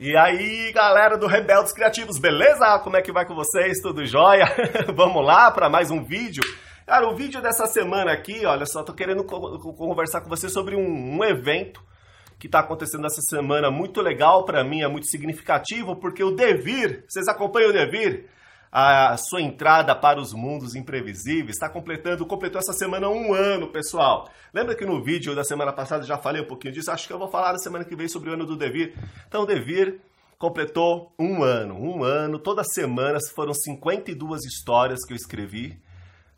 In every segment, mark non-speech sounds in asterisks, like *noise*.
E aí, galera do Rebeldes Criativos, beleza? Como é que vai com vocês? Tudo jóia? *laughs* Vamos lá para mais um vídeo. Cara, o vídeo dessa semana aqui, olha só, tô querendo conversar com você sobre um, um evento que está acontecendo essa semana muito legal para mim, é muito significativo, porque o Devir, vocês acompanham o Devir? A sua entrada para os mundos imprevisíveis está completando, completou essa semana um ano, pessoal. Lembra que no vídeo da semana passada já falei um pouquinho disso? Acho que eu vou falar na semana que vem sobre o ano do Devir. Então, o Devir completou um ano, um ano. Toda semana foram 52 histórias que eu escrevi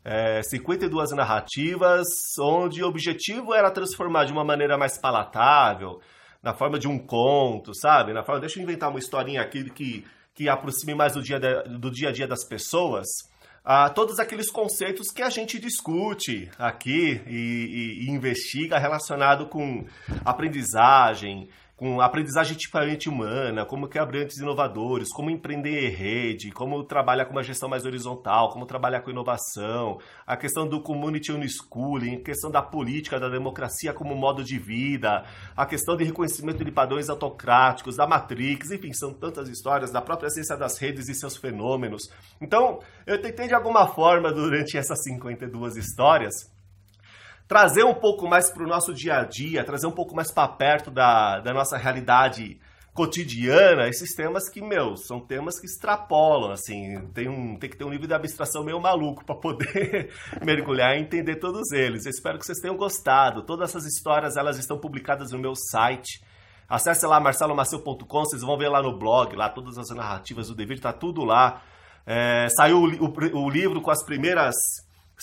é, 52 narrativas, onde o objetivo era transformar de uma maneira mais palatável, na forma de um conto, sabe? Na forma, deixa eu inventar uma historinha aqui que, que aproxime mais do dia, de, do dia a dia das pessoas. a todos aqueles conceitos que a gente discute aqui e, e, e investiga relacionado com aprendizagem, com aprendizagem tipicamente humana, como criar antes inovadores, como empreender em rede, como trabalhar com uma gestão mais horizontal, como trabalhar com inovação, a questão do community unschooling, a questão da política, da democracia como modo de vida, a questão de reconhecimento de padrões autocráticos, da Matrix, enfim, são tantas histórias, da própria ciência das redes e seus fenômenos. Então, eu tentei de alguma forma, durante essas 52 histórias, trazer um pouco mais para o nosso dia a dia, trazer um pouco mais para perto da, da nossa realidade cotidiana, esses temas que, meu, são temas que extrapolam, assim, tem, um, tem que ter um nível de abstração meio maluco para poder *laughs* mergulhar e entender todos eles. Eu espero que vocês tenham gostado. Todas essas histórias, elas estão publicadas no meu site. Acesse lá marcelomaceu.com, vocês vão ver lá no blog, lá todas as narrativas do Devido, tá tudo lá. É, saiu o, o, o livro com as primeiras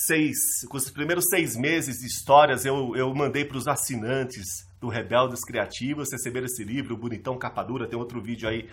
seis, com os primeiros seis meses de histórias, eu, eu mandei para os assinantes do Rebeldes Criativos receber esse livro, Bonitão Capa Dura. Tem outro vídeo aí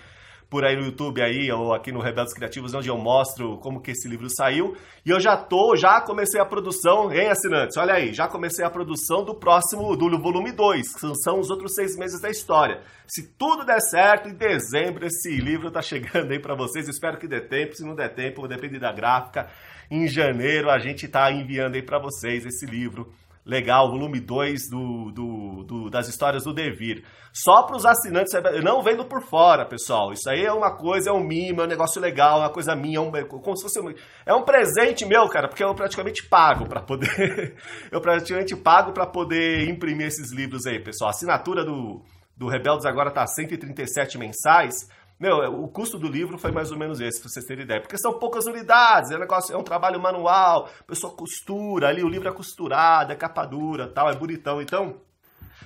por aí no YouTube aí, ou aqui no Rebeldes Criativos, onde eu mostro como que esse livro saiu. E eu já tô, já comecei a produção, hein, assinantes? Olha aí, já comecei a produção do próximo, do volume 2, que são os outros seis meses da história. Se tudo der certo, em dezembro esse livro tá chegando aí para vocês. Espero que dê tempo, se não der tempo, depende da gráfica. Em janeiro a gente tá enviando aí para vocês esse livro legal, volume 2 do, do, do, das histórias do Devir. Só para os assinantes, não vendo por fora, pessoal. Isso aí é uma coisa, é um mimo, é um negócio legal, é uma coisa minha, é um, como se fosse um, é um presente meu, cara, porque eu praticamente pago para poder, *laughs* eu praticamente pago para poder imprimir esses livros aí, pessoal. A assinatura do, do Rebeldes agora tá 137 mensais. Meu, o custo do livro foi mais ou menos esse, pra vocês terem ideia. Porque são poucas unidades, é um, negócio, é um trabalho manual, a pessoa costura ali, o livro é costurado, é capa dura, tal, é bonitão. Então,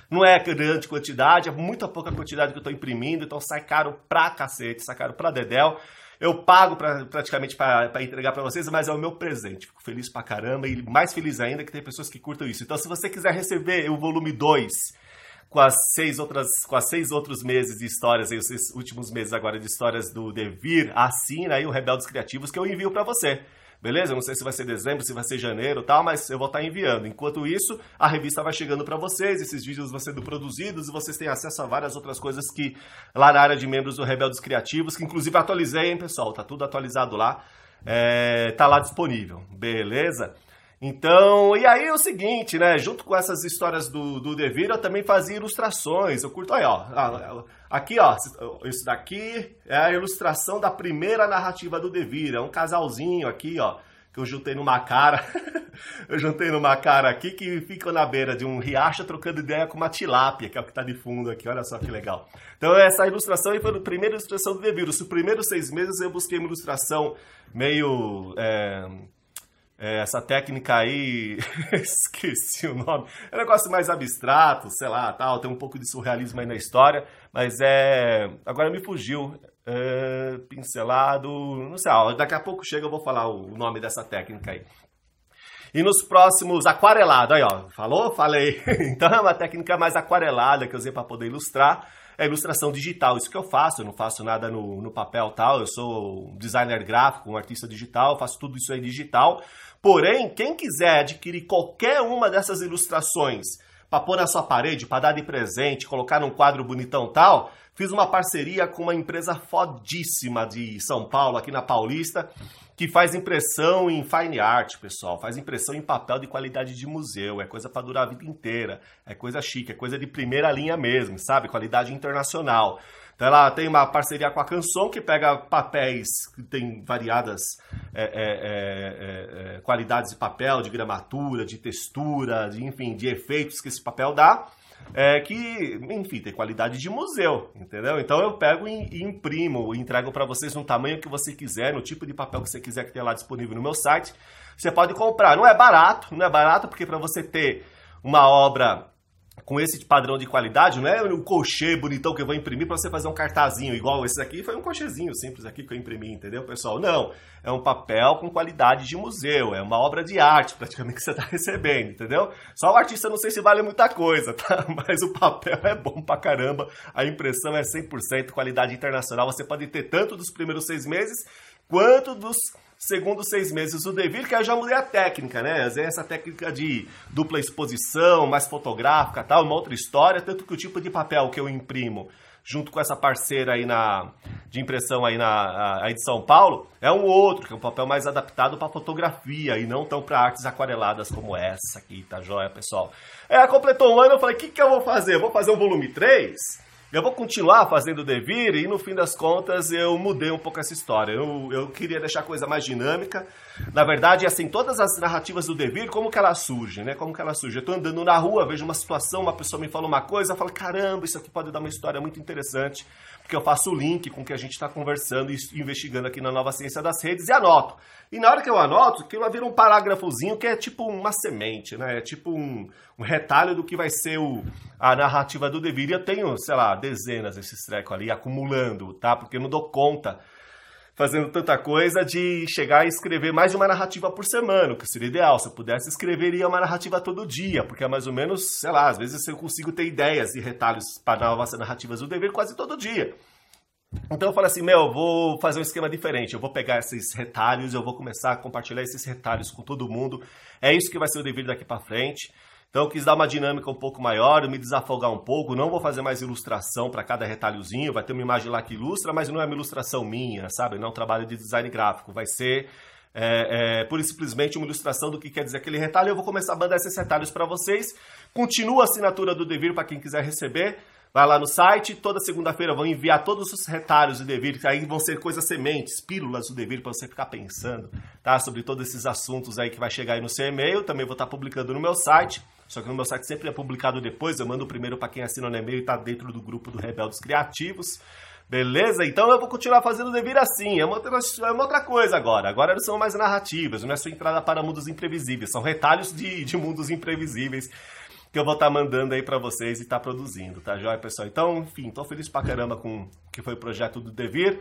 não é grande quantidade, é muita pouca quantidade que eu estou imprimindo, então sai caro pra cacete, sai caro pra dedéu. Eu pago pra, praticamente para entregar para vocês, mas é o meu presente. Fico feliz pra caramba e mais feliz ainda que tem pessoas que curtam isso. Então, se você quiser receber o volume 2 com as seis outras, com as seis outros meses de histórias, aí, os seis últimos meses agora de histórias do Devir, assina aí o Rebeldes Criativos que eu envio para você. Beleza? Não sei se vai ser dezembro, se vai ser janeiro tal, mas eu vou estar tá enviando. Enquanto isso, a revista vai chegando para vocês, esses vídeos vão sendo produzidos e vocês têm acesso a várias outras coisas que lá na área de membros do Rebeldes Criativos, que inclusive atualizei, hein, pessoal? Tá tudo atualizado lá. É, tá lá disponível. Beleza? Então, e aí é o seguinte, né? Junto com essas histórias do, do Devir, eu também fazia ilustrações. Eu curto aí, ó. Aqui, ó. Isso daqui é a ilustração da primeira narrativa do Devir. É um casalzinho aqui, ó. Que eu juntei numa cara. *laughs* eu juntei numa cara aqui que fica na beira de um riacho trocando ideia com uma tilápia, que é o que tá de fundo aqui. Olha só que legal. Então, essa ilustração aí foi a primeira ilustração do Devir. Os primeiros seis meses eu busquei uma ilustração meio. É é, essa técnica aí, *laughs* esqueci o nome, é um negócio mais abstrato, sei lá, tal, tem um pouco de surrealismo aí na história, mas é. Agora me fugiu. É, pincelado, não sei, ó, daqui a pouco chega eu vou falar o nome dessa técnica aí. E nos próximos, aquarelado, aí ó, falou? Falei. *laughs* Então é uma técnica mais aquarelada que eu usei para poder ilustrar é ilustração digital. Isso que eu faço, eu não faço nada no, no papel tal. Eu sou designer gráfico, um artista digital, faço tudo isso aí digital. Porém, quem quiser adquirir qualquer uma dessas ilustrações para pôr na sua parede, para dar de presente, colocar num quadro bonitão tal, fiz uma parceria com uma empresa fodíssima de São Paulo, aqui na Paulista, que faz impressão em fine art, pessoal. Faz impressão em papel de qualidade de museu. É coisa para durar a vida inteira. É coisa chique, é coisa de primeira linha mesmo, sabe? Qualidade internacional. Então ela tem uma parceria com a Canson, que pega papéis que tem variadas é, é, é, é, qualidades de papel, de gramatura, de textura, de, enfim, de efeitos que esse papel dá. É, que, enfim, tem qualidade de museu, entendeu? Então eu pego e, e imprimo, entrego para vocês no tamanho que você quiser, no tipo de papel que você quiser que tenha lá disponível no meu site. Você pode comprar. Não é barato, não é barato porque para você ter uma obra com esse padrão de qualidade, não é um cochê bonitão que eu vou imprimir para você fazer um cartazinho igual esse aqui, foi um cochezinho simples aqui que eu imprimi, entendeu, pessoal? Não, é um papel com qualidade de museu, é uma obra de arte praticamente que você está *laughs* recebendo, entendeu? Só o artista não sei se vale muita coisa, tá? *laughs* Mas o papel é bom pra caramba, a impressão é 100% qualidade internacional, você pode ter tanto dos primeiros seis meses quanto dos segundo seis meses o Devir, que eu já mudei a técnica, né? Essa técnica de dupla exposição, mais fotográfica tal, uma outra história, tanto que o tipo de papel que eu imprimo junto com essa parceira aí na, de impressão aí na aí de São Paulo, é um outro, que é um papel mais adaptado para fotografia e não tão para artes aquareladas como essa aqui, tá joia, pessoal? É, completou um ano, eu falei, o que, que eu vou fazer? Vou fazer um volume 3? Eu vou continuar fazendo o Devir e no fim das contas eu mudei um pouco essa história. Eu, eu queria deixar a coisa mais dinâmica. Na verdade, assim, todas as narrativas do Devir, como que elas surgem, né? Como que elas surgem? Eu tô andando na rua, vejo uma situação, uma pessoa me fala uma coisa, eu falo, caramba, isso aqui pode dar uma história muito interessante, porque eu faço o link com o que a gente está conversando e investigando aqui na Nova Ciência das Redes e anoto. E na hora que eu anoto, aquilo vira um parágrafozinho que é tipo uma semente, né? É tipo um, um retalho do que vai ser o, a narrativa do Devir. E eu tenho, sei lá, dezenas desses trecos ali acumulando, tá? Porque eu não dou conta fazendo tanta coisa de chegar e escrever mais de uma narrativa por semana, que seria ideal. Se eu pudesse, escreveria uma narrativa todo dia, porque é mais ou menos, sei lá, às vezes eu consigo ter ideias e retalhos para novas narrativas do dever quase todo dia. Então eu falei assim, meu, eu vou fazer um esquema diferente. Eu vou pegar esses retalhos, eu vou começar a compartilhar esses retalhos com todo mundo. É isso que vai ser o dever daqui para frente. Então eu quis dar uma dinâmica um pouco maior, me desafogar um pouco. Não vou fazer mais ilustração para cada retalhozinho. Vai ter uma imagem lá que ilustra, mas não é uma ilustração minha, sabe? Não é um trabalho de design gráfico. Vai ser é, é, pura e simplesmente uma ilustração do que quer dizer aquele retalho. Eu vou começar a mandar esses retalhos para vocês. Continua a assinatura do Devir para quem quiser receber. Vai lá no site, toda segunda-feira vão enviar todos os retalhos do Devir, que aí vão ser coisas sementes, pílulas do Devir, para você ficar pensando, tá? Sobre todos esses assuntos aí que vai chegar aí no seu e-mail. Também vou estar publicando no meu site. Só que no meu site sempre é publicado depois. Eu mando primeiro para quem assina no e-mail e está dentro do grupo do Rebeldes Criativos. Beleza? Então eu vou continuar fazendo o Devir assim. É uma, outra, é uma outra coisa agora. Agora são mais narrativas, não é só entrada para mundos imprevisíveis. São retalhos de, de mundos imprevisíveis que eu vou estar tá mandando aí para vocês e estar tá produzindo, tá joia, pessoal? Então, enfim, tô feliz pra caramba com que foi o projeto do Devir.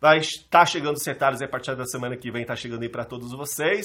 Vai estar tá chegando os retalhos aí a partir da semana que vem, tá chegando aí para todos vocês.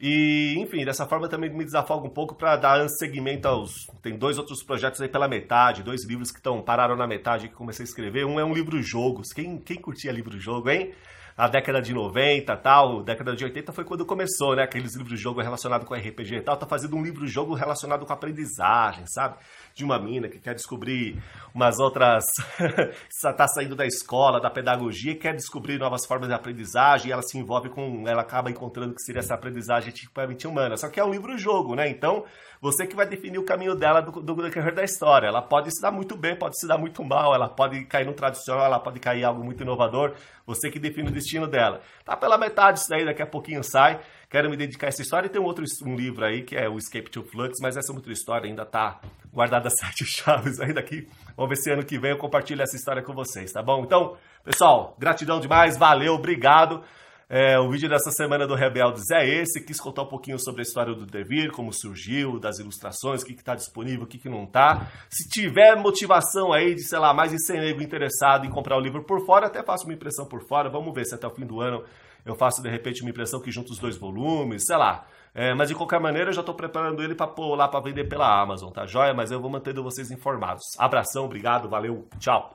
E, enfim, dessa forma também me desafogo um pouco para dar segmento aos. Tem dois outros projetos aí pela metade, dois livros que estão pararam na metade que comecei a escrever. Um é um livro-jogos. Quem, quem curtia livro-jogo, hein? A década de 90 tal, década de 80 foi quando começou, né? Aqueles livros de jogo relacionados com RPG e tal. Tá fazendo um livro de jogo relacionado com aprendizagem, sabe? De uma mina que quer descobrir umas outras. *laughs* tá saindo da escola, da pedagogia quer descobrir novas formas de aprendizagem e ela se envolve com. Ela acaba encontrando que seria essa aprendizagem tipicamente humana. Só que é um livro-jogo, né? Então, você que vai definir o caminho dela do, do decorrer da história. Ela pode se dar muito bem, pode se dar muito mal, ela pode cair no tradicional, ela pode cair em algo muito inovador. Você que define o destino dela. Tá pela metade isso daí, daqui a pouquinho sai. Quero me dedicar a essa história. E tem um outro um livro aí, que é o Escape to Flux, mas essa é outra história ainda tá guardada *laughs* sete chaves aí daqui. Vamos ver se ano que vem eu compartilho essa história com vocês, tá bom? Então, pessoal, gratidão demais, valeu, obrigado. É, o vídeo dessa semana do Rebeldes é esse. Quis contar um pouquinho sobre a história do Devir, como surgiu, das ilustrações, o que está disponível, o que, que não está. Se tiver motivação aí de, sei lá, mais de 100 nego interessado em comprar o livro por fora, até faço uma impressão por fora. Vamos ver se até o fim do ano eu faço de repente uma impressão que junta os dois volumes, sei lá. É, mas de qualquer maneira eu já estou preparando ele para pôr lá para vender pela Amazon, tá joia? Mas eu vou mantendo vocês informados. Abração, obrigado, valeu, tchau.